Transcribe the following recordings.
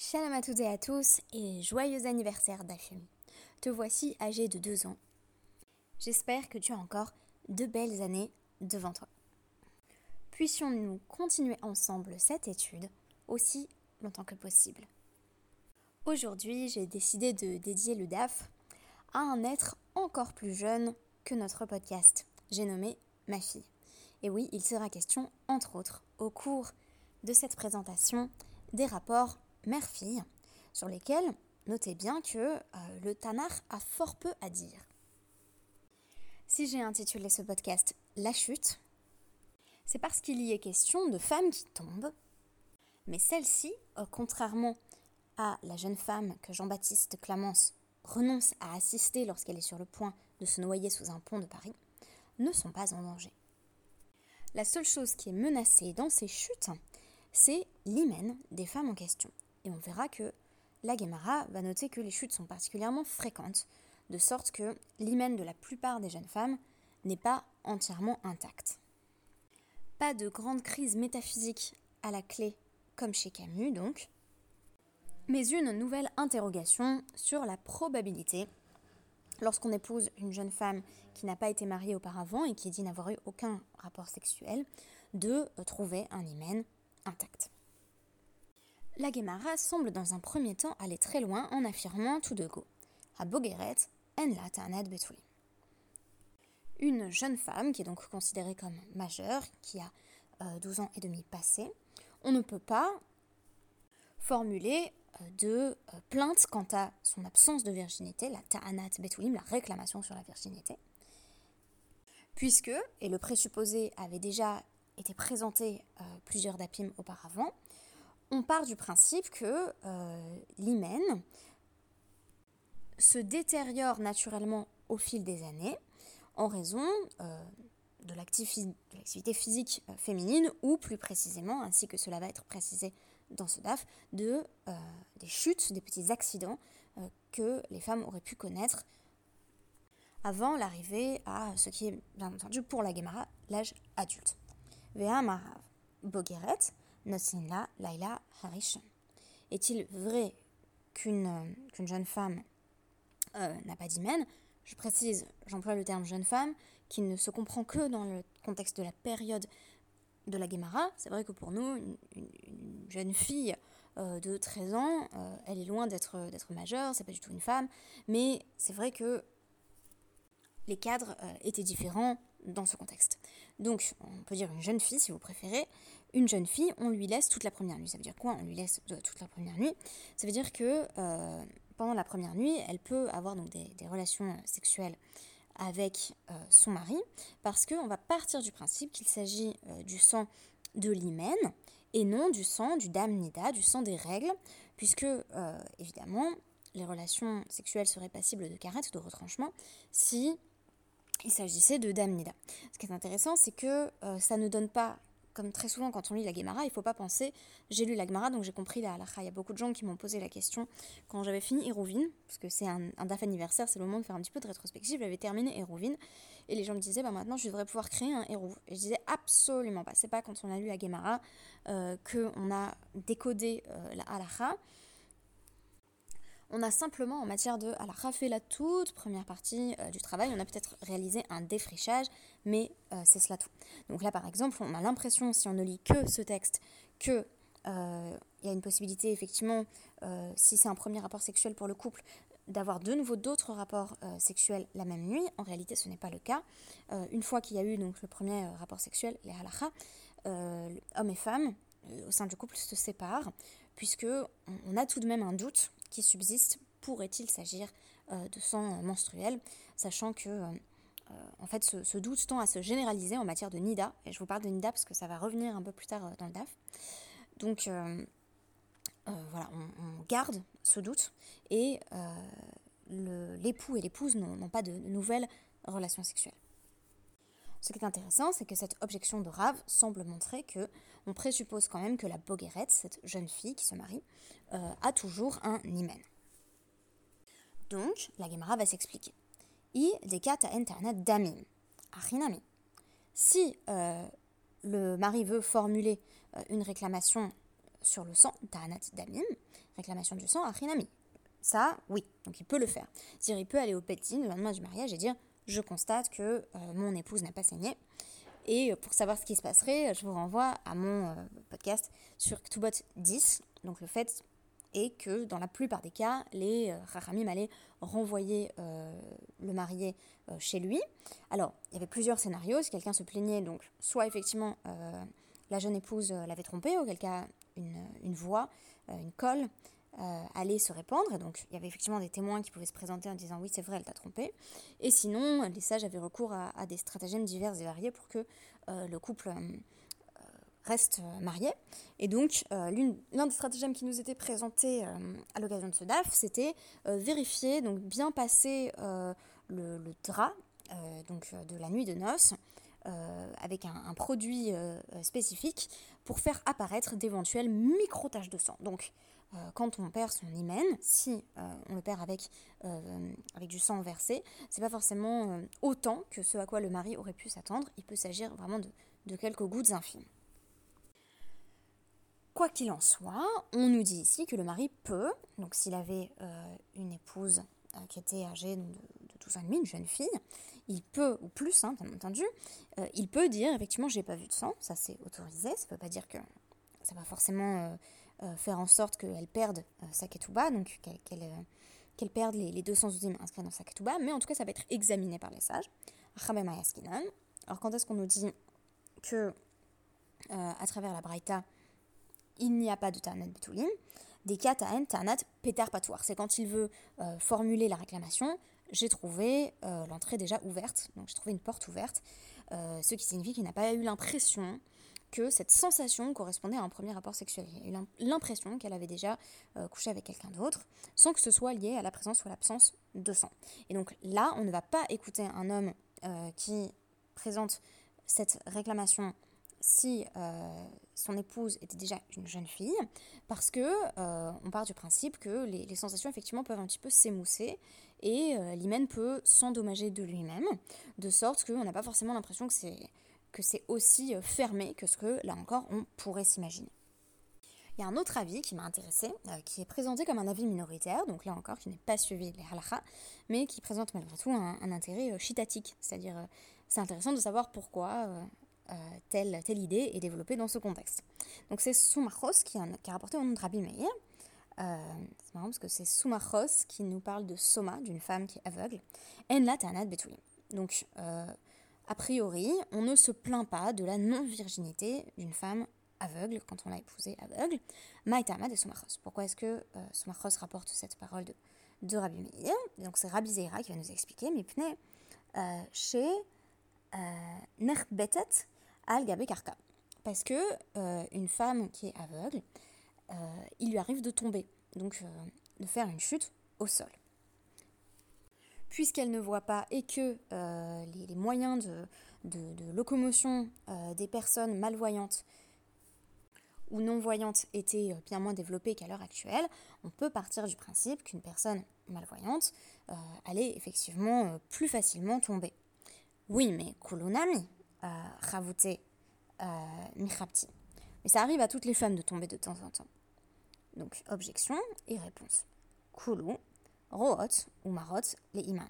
Shalom à toutes et à tous et joyeux anniversaire Dafim. Te voici âgé de deux ans. J'espère que tu as encore de belles années devant toi. Puissions-nous continuer ensemble cette étude aussi longtemps que possible. Aujourd'hui, j'ai décidé de dédier le DAF à un être encore plus jeune que notre podcast. J'ai nommé ma fille. Et oui, il sera question, entre autres, au cours de cette présentation, des rapports mère-fille, sur lesquels notez bien que euh, le Tanar a fort peu à dire. Si j'ai intitulé ce podcast La chute, c'est parce qu'il y est question de femmes qui tombent, mais celles-ci, euh, contrairement à la jeune femme que Jean-Baptiste Clamence renonce à assister lorsqu'elle est sur le point de se noyer sous un pont de Paris, ne sont pas en danger. La seule chose qui est menacée dans ces chutes, c'est l'hymen des femmes en question. Et on verra que la Gemara va noter que les chutes sont particulièrement fréquentes, de sorte que l'hymen de la plupart des jeunes femmes n'est pas entièrement intact. Pas de grande crise métaphysique à la clé comme chez Camus donc, mais une nouvelle interrogation sur la probabilité, lorsqu'on épouse une jeune femme qui n'a pas été mariée auparavant et qui dit n'avoir eu aucun rapport sexuel, de trouver un hymen intact. La Gemara semble dans un premier temps aller très loin en affirmant tout de go à en la. Une jeune femme qui est donc considérée comme majeure, qui a 12 euh, ans et demi passés, on ne peut pas formuler euh, de euh, plainte quant à son absence de virginité, la ta'anat betulim, la réclamation sur la virginité, puisque, et le présupposé avait déjà été présenté plusieurs dapim auparavant, on part du principe que euh, l'hymen se détériore naturellement au fil des années en raison euh, de l'activité physique euh, féminine ou plus précisément, ainsi que cela va être précisé dans ce DAF, de, des chutes, des petits accidents que les femmes auraient pu connaître avant l'arrivée à ce qui est bien entendu pour la Gemara l'âge adulte. Vea Marav Bogeret, Laila Harish. Est-il vrai qu'une jeune femme euh, n'a pas d'hymen? Je précise, j'emploie le terme jeune femme, qui ne se comprend que dans le contexte de la période de la Guémara. C'est vrai que pour nous, une, jeune fille euh, de 13 ans, euh, elle est loin d'être majeure, c'est pas du tout une femme, mais c'est vrai que les cadres étaient différents dans ce contexte. Donc, on peut dire une jeune fille, si vous préférez, une jeune fille, on lui laisse toute la première nuit. Ça veut dire quoi On lui laisse toute la première nuit? Ça veut dire que euh, pendant la première nuit, elle peut avoir donc des, relations sexuelles avec euh, son mari, parce qu'on va partir du principe qu'il s'agit euh, du sang de l'hymen et non du sang du damnida, du sang des règles, puisque évidemment les relations sexuelles seraient passibles de carette, de retranchement, si il s'agissait de damnida. Ce qui est intéressant, c'est que ça ne donne pas comme très souvent quand on lit la Gemara, il ne faut pas penser j'ai lu la Gemara donc j'ai compris la halakha. Il y a beaucoup de gens qui m'ont posé la question quand j'avais fini Hérouvine, parce que c'est un, DAF anniversaire, c'est le moment de faire un petit peu de rétrospective. J'avais terminé Hérouvine et les gens me disaient bah, maintenant je devrais pouvoir créer un héros. Et je disais absolument pas. C'est pas quand on a lu la Gemara euh, qu'on a décodé euh, la halakha. On a simplement, en matière de alors fait la toute première partie euh, du travail, on a peut-être réalisé un défrichage, mais euh, c'est cela tout. Donc là, par exemple, on a l'impression, si on ne lit que ce texte, que euh, il y a une possibilité, effectivement, si c'est un premier rapport sexuel pour le couple, d'avoir de nouveau d'autres rapports sexuels la même nuit. En réalité, ce n'est pas le cas. une fois qu'il y a eu le premier rapport sexuel, les halakha, hommes et femmes au sein du couple se séparent, puisque on a tout de même un doute qui subsiste, pourrait-il s'agir euh, de sang menstruel, sachant que euh, euh, en fait ce, doute tend à se généraliser en matière de NIDA, et je vous parle de NIDA parce que ça va revenir un peu plus tard dans le DAF. Donc voilà, on, garde ce doute et l'époux et l'épouse n'ont pas de, nouvelles relations sexuelles. Ce qui est intéressant, c'est que cette objection de Rav semble montrer que on présuppose quand même que la Boguerette, cette jeune fille qui se marie, euh, a toujours un hymen. Donc, la Gemara va s'expliquer. I internet damim. Achinami. Si euh, le mari veut formuler euh, une réclamation sur le sang, damim, réclamation du sang, achinami. Ça, oui, donc il peut le faire. C'est-à-dire, il peut aller au Pétin le lendemain du mariage et dire Je constate que mon épouse n'a pas saigné. Et pour savoir ce qui se passerait, je vous renvoie à mon podcast sur Ktubot 10, donc le fait et que dans la plupart des cas, les euh, allaient renvoyer euh, le marié euh, chez lui. Alors, il y avait plusieurs scénarios. Si quelqu'un se plaignait, donc soit effectivement la jeune épouse l'avait trompé, auquel cas une, une voix, une colle allait se répandre. Et donc, il y avait effectivement des témoins qui pouvaient se présenter en disant oui, c'est vrai, elle t'a trompé. Et sinon, les sages avaient recours à, des stratagèmes divers et variés pour que le couple reste euh, marié. Et donc, euh, l'un des stratagèmes qui nous était présenté euh, à l'occasion de ce DAF, c'était vérifier, donc bien passer le, drap donc, de la nuit de noces avec un, produit spécifique pour faire apparaître d'éventuelles micro-taches de sang. Donc, quand on perd son hymen, si on le perd avec, avec du sang versé, c'est pas forcément autant que ce à quoi le mari aurait pu s'attendre. Il peut s'agir vraiment de, de quelques gouttes infimes. Quoi qu'il en soit, on nous dit ici que le mari peut, donc s'il avait euh, une épouse euh, qui était âgée de, de 12 ans et demi, une jeune fille, il peut, ou plus hein, bien entendu, euh, il peut dire effectivement j'ai pas vu de sang, ça c'est autorisé, ça veut pas dire que ça va forcément faire en sorte qu'elle perde sa ketouba, donc qu'elle perde les, les 212 inscrits dans sa ketouba, mais en tout cas ça va être examiné par les sages. Alors quand est-ce qu'on nous dit que à travers la Braïta, il n'y a pas de Ta'anat Betulim. Des cas Ta'an, Ta'anat Pétar Patoir. C'est quand il veut euh, formuler la réclamation, j'ai trouvé euh, l'entrée déjà ouverte, donc j'ai trouvé une porte ouverte, euh, ce qui signifie qu'il n'a pas eu l'impression que cette sensation correspondait à un premier rapport sexuel. Il a eu l'impression qu'elle avait déjà couché avec quelqu'un d'autre, sans que ce soit lié à la présence ou l'absence de sang. Et donc là, on ne va pas écouter un homme qui présente cette réclamation si euh, son épouse était déjà une jeune fille, parce que euh, on part du principe que les, sensations effectivement peuvent un petit peu s'émousser et euh, l'hymen peut s'endommager de lui-même, de sorte qu'on n'a pas forcément l'impression que c'est que c'est aussi fermé que ce que là encore on pourrait s'imaginer. Il y a un autre avis qui m'a intéressé, qui est présenté comme un avis minoritaire, donc là encore qui n'est pas suivi les halakha, mais qui présente malgré tout un, intérêt chitatique, c'est-à-dire c'est intéressant de savoir pourquoi euh, telle, telle idée est développée dans ce contexte. Donc c'est Soumachos qui, a, rapporté au nom de Rabbi Meir. Euh, c'est marrant parce que c'est Soumachos qui nous parle de Soma, d'une femme qui est aveugle. En la Tanat Betoulim. Donc, euh, a priori, on ne se plaint pas de la non-virginité d'une femme aveugle quand on l'a épousée aveugle. Maïtama de Soumachos. Pourquoi est-ce que euh, rapporte cette parole de, de Rabbi Meir? Donc c'est Rabbi Zeira qui va nous expliquer. Mais pneu, chez Nerbetet, al karka. Parce que euh, une femme qui est aveugle, euh, il lui arrive de tomber, donc euh, de faire une chute au sol. Puisqu'elle ne voit pas et que les, moyens de, locomotion des personnes malvoyantes ou non-voyantes étaient bien moins développés qu'à l'heure actuelle, on peut partir du principe qu'une personne malvoyante allait effectivement plus facilement tomber. Oui, mais kulunami, Ravute Mihrapti. Mais ça arrive à toutes les femmes de tomber de temps en temps. Donc, objection et réponse. Kulu, Root ou Marot, les Iman.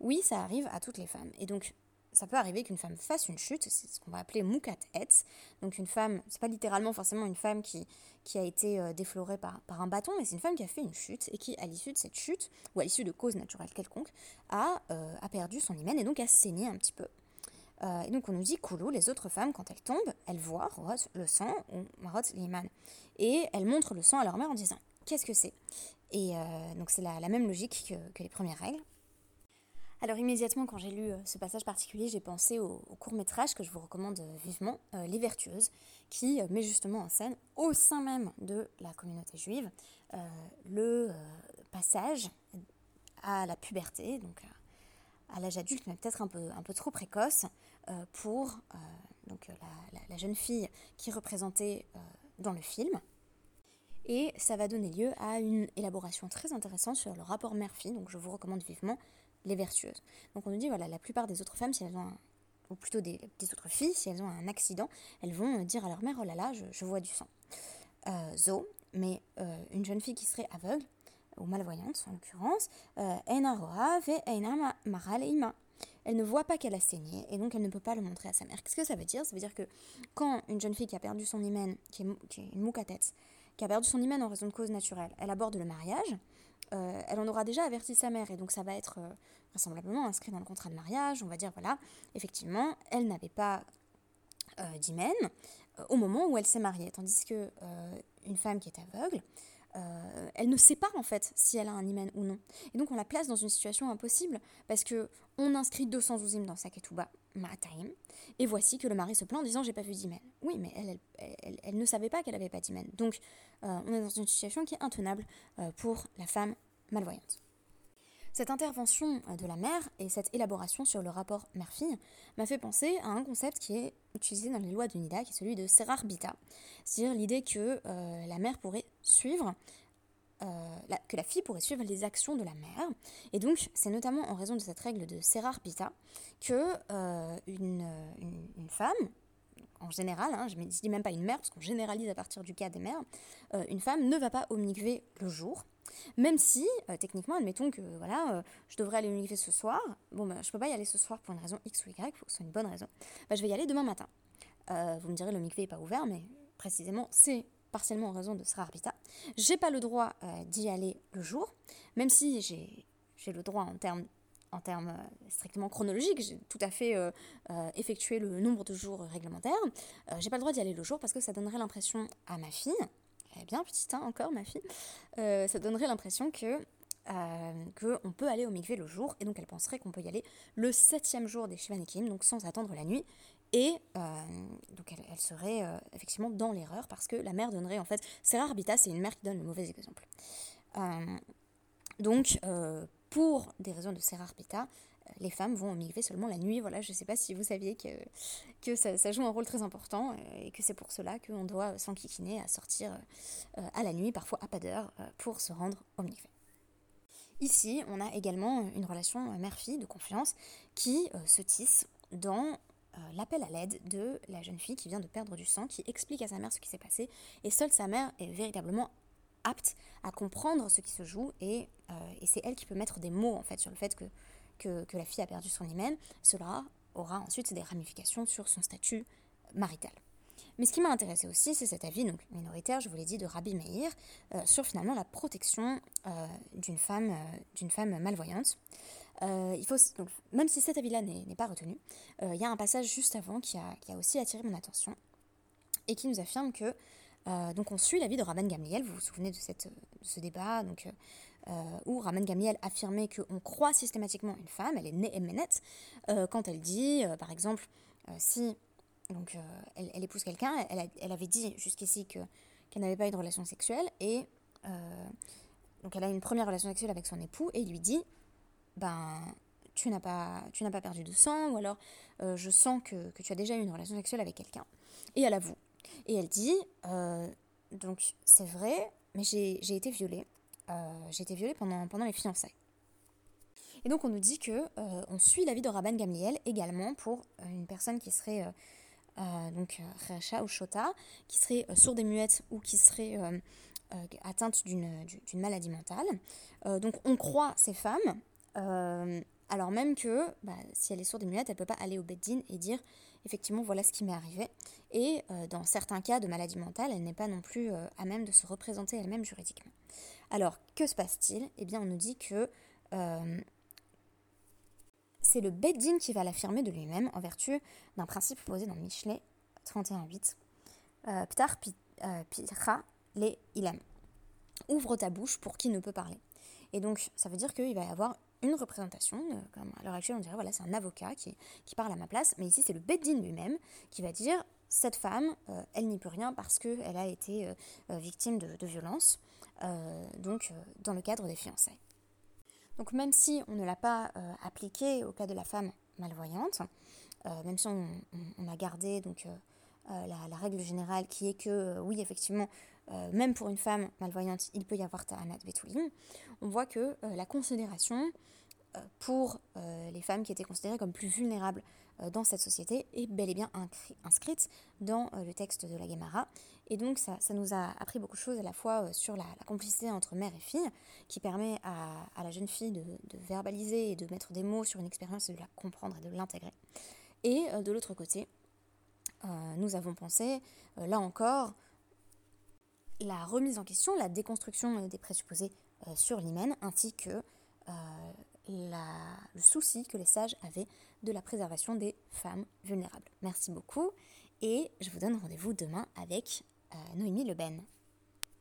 Oui, ça arrive à toutes les femmes. Et donc, ça peut arriver qu'une femme fasse une chute, c'est ce qu'on va appeler mukat etz. Donc, une femme, c'est pas littéralement forcément une femme qui, qui a été euh, déflorée par, par un bâton, mais c'est une femme qui a fait une chute et qui, à l'issue de cette chute, ou à l'issue de cause naturelle quelconque, a, euh, a perdu son hymen et donc a saigné un petit peu. Euh, et donc on nous dit Koulou, les autres femmes, quand elles tombent, elles voient le sang, ou Marot l'Iman. Et elles montrent le sang à leur mère en disant Qu'est-ce que c'est? Et euh, donc c'est la, même logique que, les premières règles. Alors immédiatement, quand j'ai lu euh, ce passage particulier, j'ai pensé au, court métrage que je vous recommande vivement, Les Vertueuses, qui met justement en scène, au sein même de la communauté juive, le passage à la puberté, donc à l'âge adulte, mais peut-être un peu, un peu trop précoce, euh, pour euh, donc, la, jeune fille qui est représentée euh, dans le film. Et ça va donner lieu à une élaboration très intéressante sur le rapport mère-fille, donc je vous recommande vivement Les Vertueuses. Donc on nous dit, voilà, la plupart des autres femmes, si elles ont ou plutôt des, autres filles, si elles ont un accident, elles vont dire à leur mère, oh là là, je, vois du sang. zo, mais une jeune fille qui serait aveugle, ou malvoyante en l'occurrence, Maraleima elle ne voit pas qu'elle a saigné et donc elle ne peut pas le montrer à sa mère. Qu'est-ce que ça veut dire? Ça veut dire que quand une jeune fille qui a perdu son hymen, qui est, une mouque à tête, qui a perdu son hymen en raison de cause naturelle, elle aborde le mariage, euh, elle en aura déjà averti sa mère et donc ça va être euh, vraisemblablement inscrit dans le contrat de mariage. On va dire voilà, effectivement, elle n'avait pas euh, d'hymen au moment où elle s'est mariée, tandis que une femme qui est aveugle, elle ne sait pas en fait si elle a un hymen ou non. Et donc on la place dans une situation impossible parce que on inscrit 212 hymnes dans sa ketouba, et voici que le mari se plaint en disant j'ai pas vu d'hymen. Oui, mais elle, elle, ne savait pas qu'elle avait pas d'hymen. Donc euh, on est dans une situation qui est intenable euh, pour la femme malvoyante. Cette intervention euh, de la mère et cette élaboration sur le rapport mère-fille m'a fait penser à un concept qui est utilisé dans les lois de Nida, qui est celui de Serar Bita, c'est-à-dire l'idée que la mère pourrait suivre euh, que la fille pourrait suivre les actions de la mère. Et donc, c'est notamment en raison de cette règle de Serar Bita que une, femme, en général, hein, je ne dis même pas une mère, parce qu'on généralise à partir du cas des mères, une femme ne va pas au mikvé le jour, même si, euh, techniquement, admettons que voilà, euh, je devrais aller au mikvé ce soir. Bon, bah, je peux pas y aller ce soir pour une raison X ou Y, il faut que ce soit une bonne raison. Bah, je vais y aller demain matin. Euh, vous me direz, le mikvé n'est pas ouvert, mais précisément, c'est partiellement en raison de ce Arbita. J'ai pas le droit d'y aller le jour, même si j'ai le droit en termes en termes strictement chronologiques, j'ai tout à fait effectué le nombre de jours réglementaires. j'ai pas le droit d'y aller le jour parce que ça donnerait l'impression à ma fille, est bien petite hein, encore ma fille, euh, ça donnerait l'impression que euh, qu'on peut aller au mikvé le jour, et donc elle penserait qu'on peut y aller le septième jour des Shivanikim, donc sans attendre la nuit, et euh, donc elle, serait effectivement dans l'erreur, parce que la mère donnerait en fait, c'est rare Bita, c'est une mère qui donne le mauvais exemple. donc pour des raisons de Serar Bita, les femmes vont au mikvé seulement la nuit. Voilà, je ne sais pas si vous saviez que, que ça, joue un rôle très important euh, et que c'est pour cela qu'on doit s'enquiquiner à sortir euh, à la nuit, parfois à pas d'heure, euh, pour se rendre au mikvé. Ici, on a également une relation mère-fille de confiance qui se tisse dans l'appel à l'aide de la jeune fille qui vient de perdre du sang, qui explique à sa mère ce qui s'est passé, et seule sa mère est véritablement apte à comprendre ce qui se joue, et, et c'est elle qui peut mettre des mots sur le fait que, la fille a perdu son hymen, cela aura ensuite des ramifications sur son statut marital. Mais ce qui m'a intéressé aussi, c'est cet avis donc minoritaire, je vous l'ai dit, de Rabbi Meir, euh, sur finalement la protection euh, d'une femme, euh, d'une femme malvoyante. il faut, donc, même si cet avis-là n'est pas retenu, il y a un passage juste avant qui a, qui a, aussi attiré mon attention et qui nous affirme que donc on suit l'avis de Rabban Gamliel, vous vous souvenez de, cette, ce débat, donc où Raman Gamiel affirmait qu'on croit systématiquement une femme, elle est née émenette, euh, quand elle dit, par exemple, si donc, elle, épouse quelqu'un, elle, avait dit jusqu'ici qu'elle n'avait pas eu de relation sexuelle, et donc elle a une première relation sexuelle avec son époux, et il lui dit, ben, tu n'as pas, pas perdu de sang, ou alors je sens que, que, tu as déjà eu une relation sexuelle avec quelqu'un. Et elle avoue. Et elle dit, donc c'est vrai, mais j'ai été violée. Euh, j'ai été violée pendant, pendant les fiançailles. Et donc on nous dit que euh, on suit l'avis de Rabban Gamliel également pour euh, une personne qui serait donc Racha ou Shota, qui serait sourde et muette ou qui serait atteinte d'une maladie mentale. donc on croit ces femmes, alors même que bah, si elle est sourde et muette, elle ne peut pas aller au Beddin et dire effectivement voilà ce qui m'est arrivé. Et dans certains cas de maladie mentale, elle n'est pas non plus à même de se représenter elle-même juridiquement. Alors, que se passe-t-il? Eh bien, on nous dit que euh, c'est le Beddin qui va l'affirmer de lui-même en vertu d'un principe posé dans Michelet 31.8. Euh, Ptar euh, pitra les ilem. Ouvre ta bouche pour qui ne peut parler. Et donc, ça veut dire qu'il va y avoir une représentation, comme à l'heure actuelle on dirait, voilà, c'est un avocat qui, qui, parle à ma place, mais ici c'est le Beddin lui-même qui va dire, cette femme, elle n'y peut rien parce qu'elle a été victime de, de violence. Euh, donc euh, dans le cadre des fiançailles. Donc même si on ne l'a pas euh, appliqué au cas de la femme malvoyante, même si on, a gardé donc la, règle générale qui est que oui effectivement même pour une femme malvoyante il peut y avoir ta'anat betulim, on voit que la considération pour les femmes qui étaient considérées comme plus vulnérables dans cette société est bel et bien inscrite dans le texte de la Gemara. Et donc ça, nous a appris beaucoup de choses à la fois sur la, complicité entre mère et fille, qui permet à, la jeune fille de, verbaliser et de mettre des mots sur une expérience de la comprendre et de l'intégrer. Et de l'autre côté, nous avons pensé, là encore, la remise en question, la déconstruction des présupposés sur l'hymen, ainsi que le souci que les sages avaient de la préservation des femmes vulnérables. Merci beaucoup et je vous donne rendez-vous demain avec euh, Noémie Le Ben.